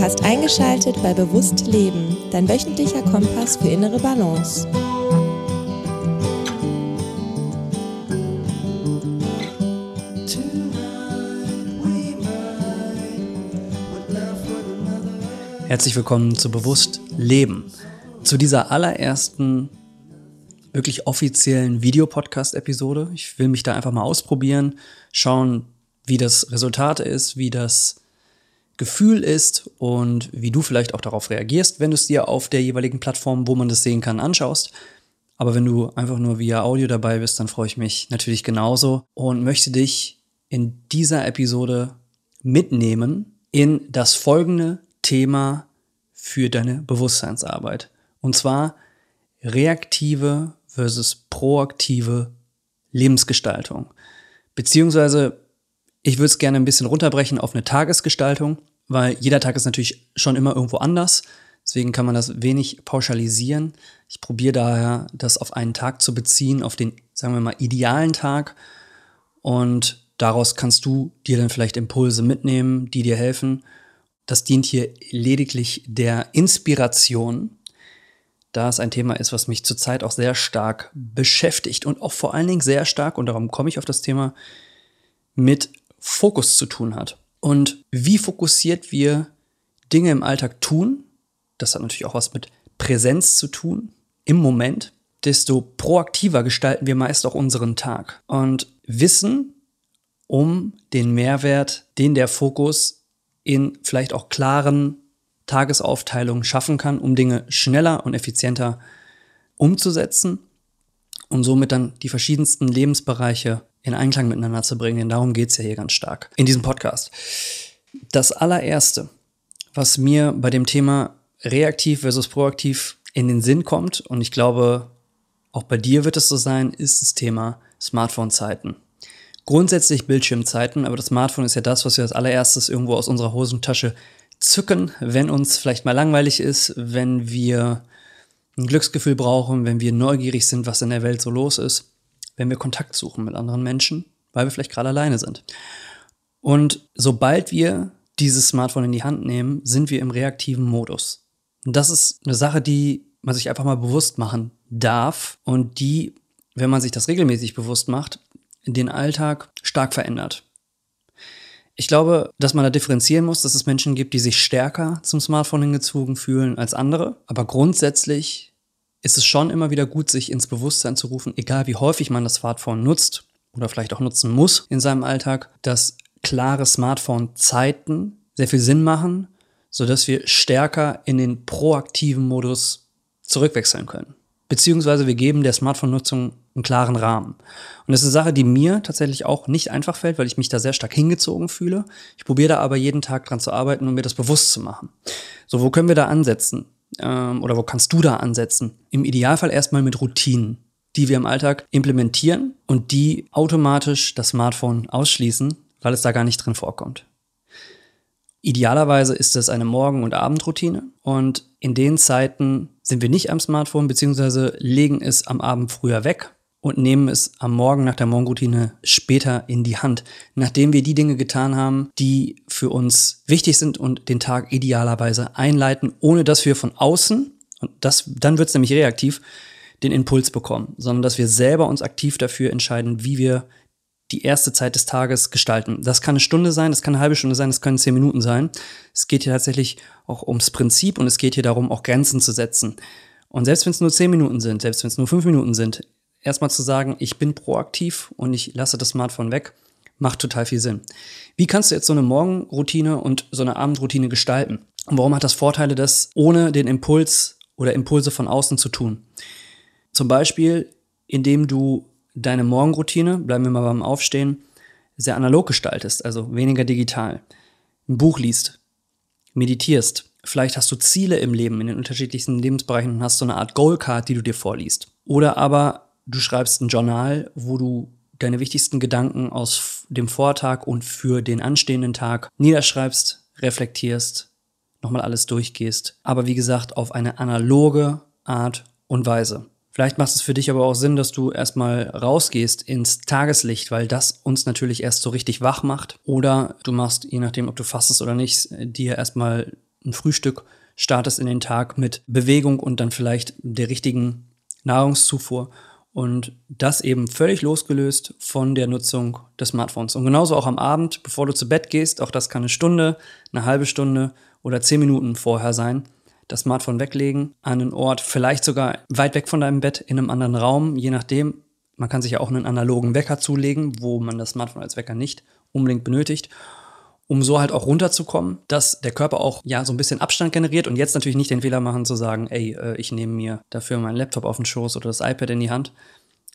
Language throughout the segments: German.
Du hast eingeschaltet bei Bewusst Leben, dein wöchentlicher Kompass für innere Balance. Herzlich willkommen zu Bewusst Leben. Zu dieser allerersten wirklich offiziellen Videopodcast-Episode. Ich will mich da einfach mal ausprobieren, schauen, wie das Resultat ist, wie das Gefühl ist und wie du vielleicht auch darauf reagierst, wenn du es dir auf der jeweiligen Plattform, wo man das sehen kann, anschaust. Aber wenn du einfach nur via Audio dabei bist, dann freue ich mich natürlich genauso und möchte dich in dieser Episode mitnehmen in das folgende Thema für deine Bewusstseinsarbeit. Und zwar reaktive versus proaktive Lebensgestaltung. Beziehungsweise, ich würde es gerne ein bisschen runterbrechen auf eine Tagesgestaltung weil jeder Tag ist natürlich schon immer irgendwo anders. Deswegen kann man das wenig pauschalisieren. Ich probiere daher, das auf einen Tag zu beziehen, auf den, sagen wir mal, idealen Tag. Und daraus kannst du dir dann vielleicht Impulse mitnehmen, die dir helfen. Das dient hier lediglich der Inspiration, da es ein Thema ist, was mich zurzeit auch sehr stark beschäftigt und auch vor allen Dingen sehr stark, und darum komme ich auf das Thema, mit Fokus zu tun hat. Und wie fokussiert wir Dinge im Alltag tun, das hat natürlich auch was mit Präsenz zu tun, im Moment, desto proaktiver gestalten wir meist auch unseren Tag. Und wissen um den Mehrwert, den der Fokus in vielleicht auch klaren Tagesaufteilungen schaffen kann, um Dinge schneller und effizienter umzusetzen und somit dann die verschiedensten Lebensbereiche in Einklang miteinander zu bringen. Denn darum geht's ja hier ganz stark in diesem Podcast. Das allererste, was mir bei dem Thema reaktiv versus proaktiv in den Sinn kommt, und ich glaube, auch bei dir wird es so sein, ist das Thema Smartphone-Zeiten. Grundsätzlich Bildschirmzeiten, aber das Smartphone ist ja das, was wir als allererstes irgendwo aus unserer Hosentasche zücken, wenn uns vielleicht mal langweilig ist, wenn wir ein Glücksgefühl brauchen, wenn wir neugierig sind, was in der Welt so los ist wenn wir Kontakt suchen mit anderen Menschen, weil wir vielleicht gerade alleine sind. Und sobald wir dieses Smartphone in die Hand nehmen, sind wir im reaktiven Modus. Und das ist eine Sache, die man sich einfach mal bewusst machen darf und die, wenn man sich das regelmäßig bewusst macht, den Alltag stark verändert. Ich glaube, dass man da differenzieren muss, dass es Menschen gibt, die sich stärker zum Smartphone hingezogen fühlen als andere. Aber grundsätzlich ist es schon immer wieder gut, sich ins Bewusstsein zu rufen, egal wie häufig man das Smartphone nutzt oder vielleicht auch nutzen muss in seinem Alltag, dass klare Smartphone-Zeiten sehr viel Sinn machen, sodass wir stärker in den proaktiven Modus zurückwechseln können. Beziehungsweise wir geben der Smartphone-Nutzung einen klaren Rahmen. Und das ist eine Sache, die mir tatsächlich auch nicht einfach fällt, weil ich mich da sehr stark hingezogen fühle. Ich probiere da aber jeden Tag dran zu arbeiten, um mir das bewusst zu machen. So, wo können wir da ansetzen? Ähm, oder wo kannst du da ansetzen? Im Idealfall erstmal mit Routinen, die wir im Alltag implementieren und die automatisch das Smartphone ausschließen, weil es da gar nicht drin vorkommt. Idealerweise ist es eine Morgen- und Abendroutine und in den Zeiten sind wir nicht am Smartphone beziehungsweise legen es am Abend früher weg und nehmen es am Morgen nach der Morgenroutine später in die Hand, nachdem wir die Dinge getan haben, die für uns wichtig sind und den Tag idealerweise einleiten, ohne dass wir von außen, und das, dann wird es nämlich reaktiv, den Impuls bekommen, sondern dass wir selber uns aktiv dafür entscheiden, wie wir die erste Zeit des Tages gestalten. Das kann eine Stunde sein, das kann eine halbe Stunde sein, das können zehn Minuten sein. Es geht hier tatsächlich auch ums Prinzip und es geht hier darum, auch Grenzen zu setzen. Und selbst wenn es nur zehn Minuten sind, selbst wenn es nur fünf Minuten sind, erstmal zu sagen, ich bin proaktiv und ich lasse das Smartphone weg, macht total viel Sinn. Wie kannst du jetzt so eine Morgenroutine und so eine Abendroutine gestalten? Und warum hat das Vorteile, das ohne den Impuls oder Impulse von außen zu tun? Zum Beispiel, indem du deine Morgenroutine, bleiben wir mal beim Aufstehen, sehr analog gestaltest, also weniger digital. Ein Buch liest, meditierst, Vielleicht hast du Ziele im Leben, in den unterschiedlichsten Lebensbereichen und hast so eine Art Goalcard, die du dir vorliest. Oder aber du schreibst ein Journal, wo du deine wichtigsten Gedanken aus dem Vortag und für den anstehenden Tag niederschreibst, reflektierst, nochmal alles durchgehst. Aber wie gesagt, auf eine analoge Art und Weise. Vielleicht macht es für dich aber auch Sinn, dass du erstmal rausgehst ins Tageslicht, weil das uns natürlich erst so richtig wach macht. Oder du machst, je nachdem, ob du fastest oder nicht, dir erstmal ein Frühstück, startest in den Tag mit Bewegung und dann vielleicht der richtigen Nahrungszufuhr und das eben völlig losgelöst von der Nutzung des Smartphones. Und genauso auch am Abend, bevor du zu Bett gehst, auch das kann eine Stunde, eine halbe Stunde oder zehn Minuten vorher sein, das Smartphone weglegen, an einen Ort, vielleicht sogar weit weg von deinem Bett, in einem anderen Raum, je nachdem. Man kann sich ja auch einen analogen Wecker zulegen, wo man das Smartphone als Wecker nicht unbedingt benötigt um so halt auch runterzukommen, dass der Körper auch ja so ein bisschen Abstand generiert und jetzt natürlich nicht den Fehler machen zu sagen, ey, äh, ich nehme mir dafür meinen Laptop auf den Schoß oder das iPad in die Hand,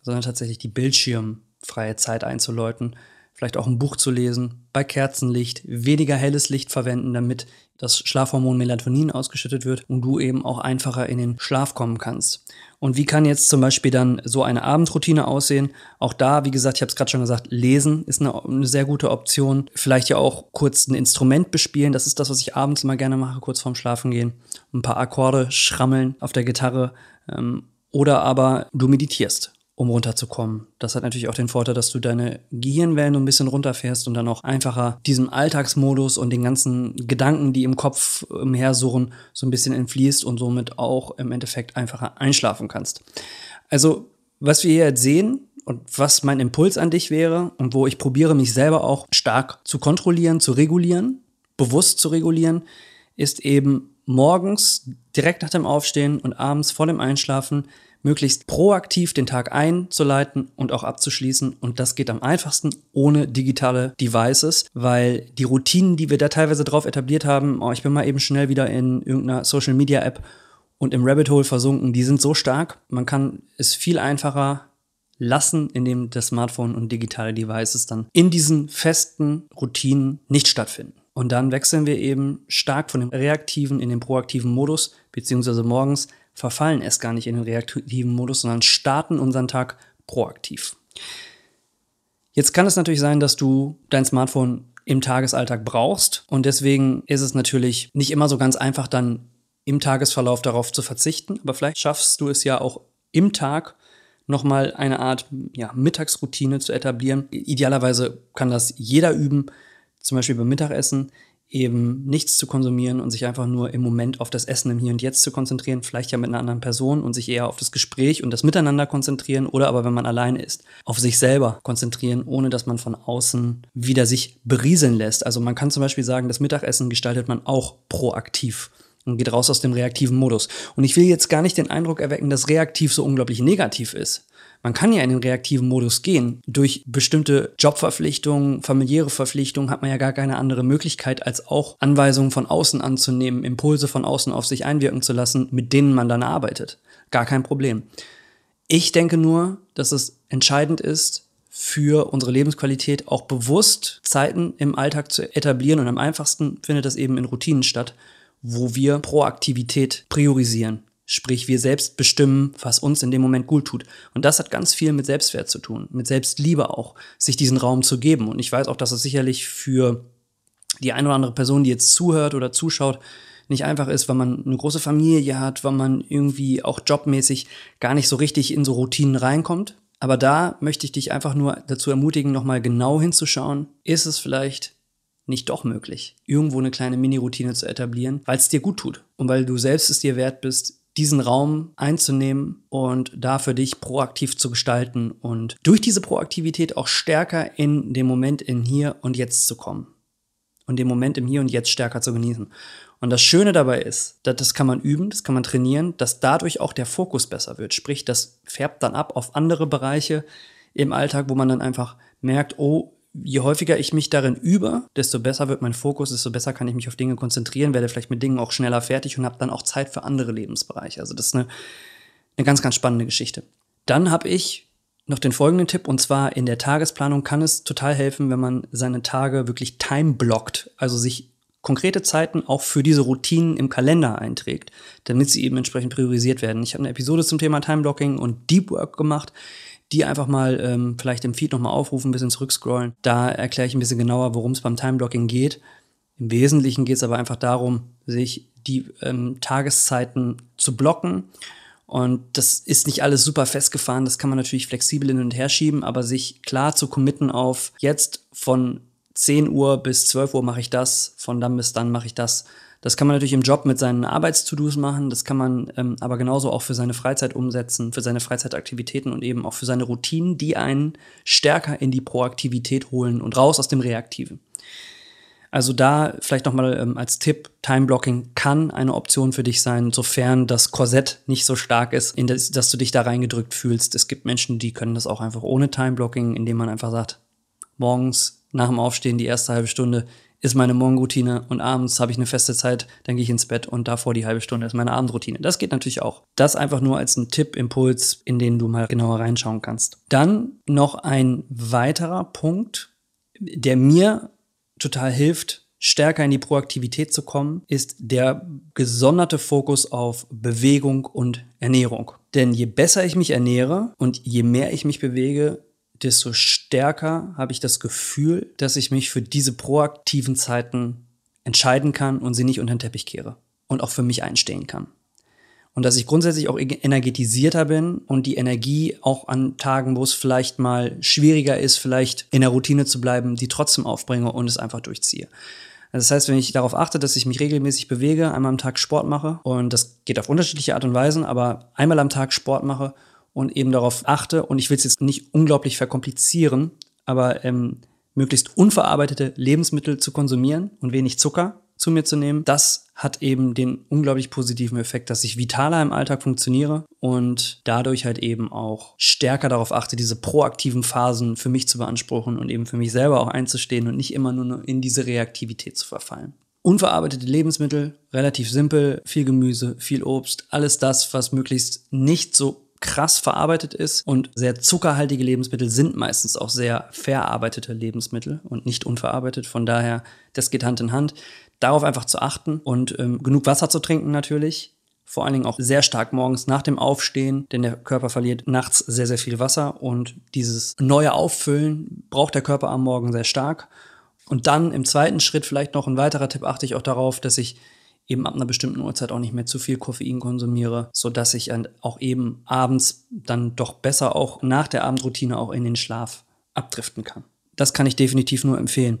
sondern tatsächlich die bildschirmfreie Zeit einzuläuten, vielleicht auch ein Buch zu lesen, bei Kerzenlicht, weniger helles Licht verwenden, damit das Schlafhormon Melatonin ausgeschüttet wird und du eben auch einfacher in den Schlaf kommen kannst. Und wie kann jetzt zum Beispiel dann so eine Abendroutine aussehen? Auch da, wie gesagt, ich habe es gerade schon gesagt, lesen ist eine, eine, sehr gute Option. Vielleicht ja auch kurz ein Instrument bespielen. Das ist das, was ich abends immer gerne mache, kurz vorm Schlafen gehen. Ein paar Akkorde schrammeln auf der Gitarre. Ähm, oder aber du meditierst um runterzukommen. Das hat natürlich auch den Vorteil, dass du deine Gehirnwellen ein bisschen runterfährst und dann auch einfacher diesem Alltagsmodus und den ganzen Gedanken, die im Kopf umhersuchen, so ein bisschen entfließt und somit auch im Endeffekt einfacher einschlafen kannst. Also, was wir hier jetzt sehen und was mein Impuls an dich wäre und wo ich probiere, mich selber auch stark zu kontrollieren, zu regulieren, bewusst zu regulieren, ist eben morgens direkt nach dem Aufstehen und abends vor dem Einschlafen möglichst proaktiv den Tag einzuleiten und auch abzuschließen. Und das geht am einfachsten ohne digitale Devices, weil die Routinen, die wir da teilweise drauf etabliert haben, oh, ich bin mal eben schnell wieder in irgendeiner Social Media App und im Rabbit Hole versunken, die sind so stark, man kann es viel einfacher lassen, indem das Smartphone und digitale Devices dann in diesen festen Routinen nicht stattfinden. Und dann wechseln wir eben stark von dem reaktiven in den proaktiven Modus, beziehungsweise morgens verfallen erst gar nicht in den reaktiven Modus, sondern starten unseren Tag proaktiv. Jetzt kann es natürlich sein, dass du dein Smartphone im Tagesalltag brauchst und deswegen ist es natürlich nicht immer so ganz einfach, dann im Tagesverlauf darauf zu verzichten, aber vielleicht schaffst du es ja auch im Tag nochmal eine Art ja, Mittagsroutine zu etablieren. Idealerweise kann das jeder üben, zum Beispiel beim Mittagessen eben nichts zu konsumieren und sich einfach nur im Moment auf das Essen im Hier und Jetzt zu konzentrieren, vielleicht ja mit einer anderen Person und sich eher auf das Gespräch und das Miteinander konzentrieren oder aber, wenn man alleine ist, auf sich selber konzentrieren, ohne dass man von außen wieder sich berieseln lässt. Also man kann zum Beispiel sagen, das Mittagessen gestaltet man auch proaktiv und geht raus aus dem reaktiven Modus. Und ich will jetzt gar nicht den Eindruck erwecken, dass reaktiv so unglaublich negativ ist. Man kann ja in den reaktiven Modus gehen. Durch bestimmte Jobverpflichtungen, familiäre Verpflichtungen hat man ja gar keine andere Möglichkeit, als auch Anweisungen von außen anzunehmen, Impulse von außen auf sich einwirken zu lassen, mit denen man dann arbeitet. Gar kein Problem. Ich denke nur, dass es entscheidend ist, für unsere Lebensqualität auch bewusst Zeiten im Alltag zu etablieren. Und am einfachsten findet das eben in Routinen statt, wo wir Proaktivität priorisieren. Sprich, wir selbst bestimmen, was uns in dem Moment gut tut. Und das hat ganz viel mit Selbstwert zu tun, mit Selbstliebe auch, sich diesen Raum zu geben. Und ich weiß auch, dass es sicherlich für die eine oder andere Person, die jetzt zuhört oder zuschaut, nicht einfach ist, weil man eine große Familie hat, weil man irgendwie auch jobmäßig gar nicht so richtig in so Routinen reinkommt. Aber da möchte ich dich einfach nur dazu ermutigen, nochmal genau hinzuschauen. Ist es vielleicht nicht doch möglich, irgendwo eine kleine Mini-Routine zu etablieren, weil es dir gut tut und weil du selbst es dir wert bist, diesen Raum einzunehmen und da für dich proaktiv zu gestalten und durch diese Proaktivität auch stärker in den Moment in hier und jetzt zu kommen und den Moment im Hier und Jetzt stärker zu genießen. Und das Schöne dabei ist, dass das kann man üben, das kann man trainieren, dass dadurch auch der Fokus besser wird. Sprich, das färbt dann ab auf andere Bereiche im Alltag, wo man dann einfach merkt, oh, je häufiger ich mich darin übe, desto besser wird mein Fokus, desto besser kann ich mich auf Dinge konzentrieren, werde vielleicht mit Dingen auch schneller fertig und habe dann auch Zeit für andere Lebensbereiche. Also das ist eine, eine ganz, ganz spannende Geschichte. Dann habe ich noch den folgenden Tipp und zwar in der Tagesplanung kann es total helfen, wenn man seine Tage wirklich time blockt, also sich konkrete Zeiten auch für diese Routinen im Kalender einträgt, damit sie eben entsprechend priorisiert werden. Ich habe eine Episode zum Thema Time Blocking und Deep Work gemacht die einfach mal ähm, vielleicht im Feed nochmal aufrufen, ein bisschen zurückscrollen. Da erkläre ich ein bisschen genauer, worum es beim Time-Blocking geht. Im Wesentlichen geht es aber einfach darum, sich die ähm, Tageszeiten zu blocken. Und das ist nicht alles super festgefahren, das kann man natürlich flexibel hin und her schieben, aber sich klar zu committen auf jetzt von 10 Uhr bis 12 Uhr mache ich das, von dann bis dann mache ich das. Das kann man natürlich im Job mit seinen Arbeits-To-Dos machen, das kann man ähm, aber genauso auch für seine Freizeit umsetzen, für seine Freizeitaktivitäten und eben auch für seine Routinen, die einen stärker in die Proaktivität holen und raus aus dem Reaktiven. Also da vielleicht nochmal ähm, als Tipp, Time-Blocking kann eine Option für dich sein, sofern das Korsett nicht so stark ist, in das, dass du dich da reingedrückt fühlst. Es gibt Menschen, die können das auch einfach ohne Time-Blocking, indem man einfach sagt, morgens nach dem Aufstehen die erste halbe Stunde ist meine Morgenroutine und abends habe ich eine feste Zeit, dann gehe ich ins Bett und davor die halbe Stunde ist meine Abendroutine. Das geht natürlich auch. Das einfach nur als ein Tipp, Impuls, in den du mal genauer reinschauen kannst. Dann noch ein weiterer Punkt, der mir total hilft, stärker in die Proaktivität zu kommen, ist der gesonderte Fokus auf Bewegung und Ernährung. Denn je besser ich mich ernähre und je mehr ich mich bewege, desto stärker habe ich das Gefühl, dass ich mich für diese proaktiven Zeiten entscheiden kann und sie nicht unter den Teppich kehre und auch für mich einstehen kann und dass ich grundsätzlich auch energetisierter bin und die Energie auch an Tagen, wo es vielleicht mal schwieriger ist, vielleicht in der Routine zu bleiben, die trotzdem aufbringe und es einfach durchziehe. Das heißt, wenn ich darauf achte, dass ich mich regelmäßig bewege, einmal am Tag Sport mache und das geht auf unterschiedliche Art und Weisen, aber einmal am Tag Sport mache und eben darauf achte und ich will es jetzt nicht unglaublich verkomplizieren, aber ähm, möglichst unverarbeitete Lebensmittel zu konsumieren und wenig Zucker zu mir zu nehmen, das hat eben den unglaublich positiven Effekt, dass ich vitaler im Alltag funktioniere und dadurch halt eben auch stärker darauf achte, diese proaktiven Phasen für mich zu beanspruchen und eben für mich selber auch einzustehen und nicht immer nur in diese Reaktivität zu verfallen. Unverarbeitete Lebensmittel, relativ simpel, viel Gemüse, viel Obst, alles das, was möglichst nicht so krass verarbeitet ist und sehr zuckerhaltige Lebensmittel sind meistens auch sehr verarbeitete Lebensmittel und nicht unverarbeitet. Von daher, das geht Hand in Hand darauf einfach zu achten und ähm, genug Wasser zu trinken natürlich. Vor allen Dingen auch sehr stark morgens nach dem Aufstehen, denn der Körper verliert nachts sehr, sehr viel Wasser und dieses neue Auffüllen braucht der Körper am Morgen sehr stark. Und dann im zweiten Schritt vielleicht noch ein weiterer Tipp, achte ich auch darauf, dass ich eben ab einer bestimmten Uhrzeit auch nicht mehr zu viel Koffein konsumiere, sodass ich auch eben abends dann doch besser auch nach der Abendroutine auch in den Schlaf abdriften kann. Das kann ich definitiv nur empfehlen.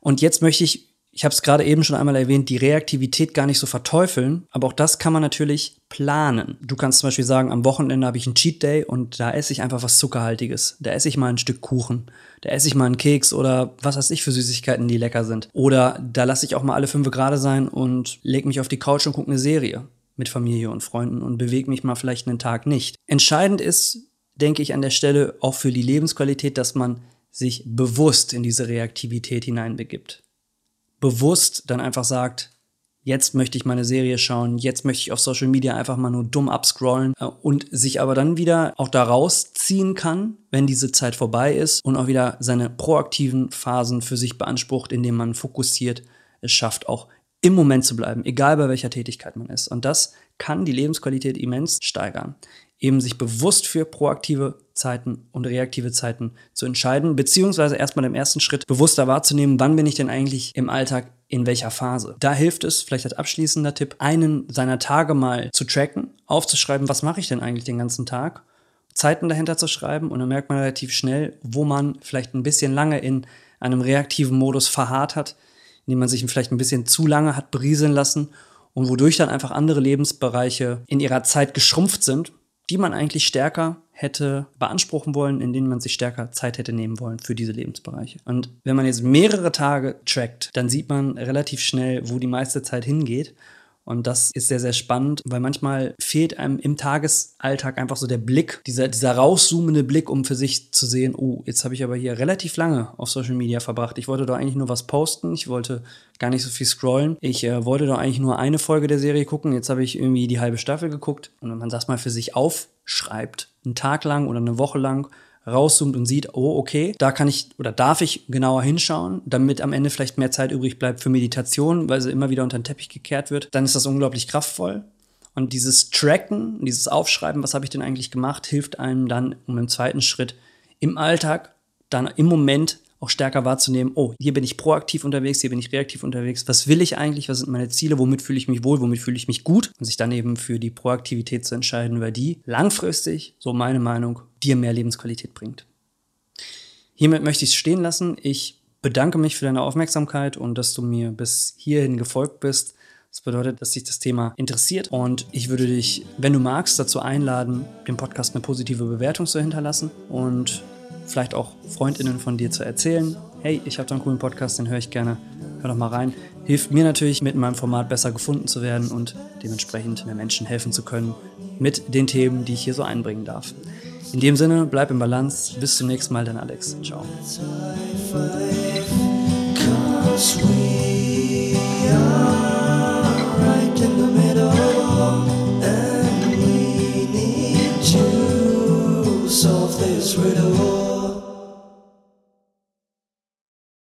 Und jetzt möchte ich ich habe es gerade eben schon einmal erwähnt, die Reaktivität gar nicht so verteufeln, aber auch das kann man natürlich planen. Du kannst zum Beispiel sagen, am Wochenende habe ich einen Cheat Day und da esse ich einfach was Zuckerhaltiges. Da esse ich mal ein Stück Kuchen, da esse ich mal einen Keks oder was weiß ich für Süßigkeiten, die lecker sind. Oder da lasse ich auch mal alle fünf Grade sein und lege mich auf die Couch und gucke eine Serie mit Familie und Freunden und bewege mich mal vielleicht einen Tag nicht. Entscheidend ist, denke ich, an der Stelle auch für die Lebensqualität, dass man sich bewusst in diese Reaktivität hineinbegibt bewusst dann einfach sagt, jetzt möchte ich meine Serie schauen, jetzt möchte ich auf Social Media einfach mal nur dumm abscrollen äh, und sich aber dann wieder auch da rausziehen kann, wenn diese Zeit vorbei ist und auch wieder seine proaktiven Phasen für sich beansprucht, indem man fokussiert es schafft, auch im Moment zu bleiben, egal bei welcher Tätigkeit man ist. Und das kann die Lebensqualität immens steigern. Eben sich bewusst für proaktive Zeiten und reaktive Zeiten zu entscheiden, beziehungsweise erstmal im ersten Schritt bewusster wahrzunehmen, wann bin ich denn eigentlich im Alltag in welcher Phase. Da hilft es, vielleicht als abschließender Tipp, einen seiner Tage mal zu tracken, aufzuschreiben, was mache ich denn eigentlich den ganzen Tag, Zeiten dahinter zu schreiben und dann merkt man relativ schnell, wo man vielleicht ein bisschen lange in einem reaktiven Modus verharrt hat, indem man sich vielleicht ein bisschen zu lange hat berieseln lassen und wodurch dann einfach andere Lebensbereiche in ihrer Zeit geschrumpft sind, die man eigentlich stärker hätte beanspruchen wollen, in denen man sich stärker Zeit hätte nehmen wollen für diese Lebensbereiche. Und wenn man jetzt mehrere Tage trackt, dann sieht man relativ schnell, wo die meiste Zeit hingeht. Und das ist sehr, sehr spannend, weil manchmal fehlt einem im Tagesalltag einfach so der Blick, dieser, dieser rauszoomende Blick, um für sich zu sehen, oh, jetzt habe ich aber hier relativ lange auf Social Media verbracht. Ich wollte doch eigentlich nur was posten, ich wollte gar nicht so viel scrollen. Ich äh, wollte doch eigentlich nur eine Folge der Serie gucken, jetzt habe ich irgendwie die halbe Staffel geguckt. Und wenn man das mal für sich aufschreibt, einen Tag lang oder eine Woche lang, rauszoomt und sieht, oh, okay, da kann ich oder darf ich genauer hinschauen, damit am Ende vielleicht mehr Zeit übrig bleibt für Meditation, weil sie immer wieder unter den Teppich gekehrt wird, dann ist das unglaublich kraftvoll. Und dieses Tracken, dieses Aufschreiben, was habe ich denn eigentlich gemacht, hilft einem dann, um im zweiten Schritt im Alltag dann im Moment auch stärker wahrzunehmen, oh, hier bin ich proaktiv unterwegs, hier bin ich reaktiv unterwegs, was will ich eigentlich, was sind meine Ziele, womit fühle ich mich wohl, womit fühle ich mich gut und sich dann eben für die Proaktivität zu entscheiden, weil die langfristig, so meine Meinung, dir mehr Lebensqualität bringt. Hiermit möchte ich es stehen lassen. Ich bedanke mich für deine Aufmerksamkeit und dass du mir bis hierhin gefolgt bist. Das bedeutet, dass dich das Thema interessiert und ich würde dich, wenn du magst, dazu einladen, dem Podcast eine positive Bewertung zu hinterlassen und vielleicht auch Freundinnen von dir zu erzählen. Hey, ich habe da einen coolen Podcast, den höre ich gerne. Hör doch mal rein. Hilft mir natürlich, mit meinem Format besser gefunden zu werden und dementsprechend mehr Menschen helfen zu können mit den Themen, die ich hier so einbringen darf. In dem Sinne, bleib im Balance. Bis zum nächsten Mal, dein Alex. Ciao. solve this riddle.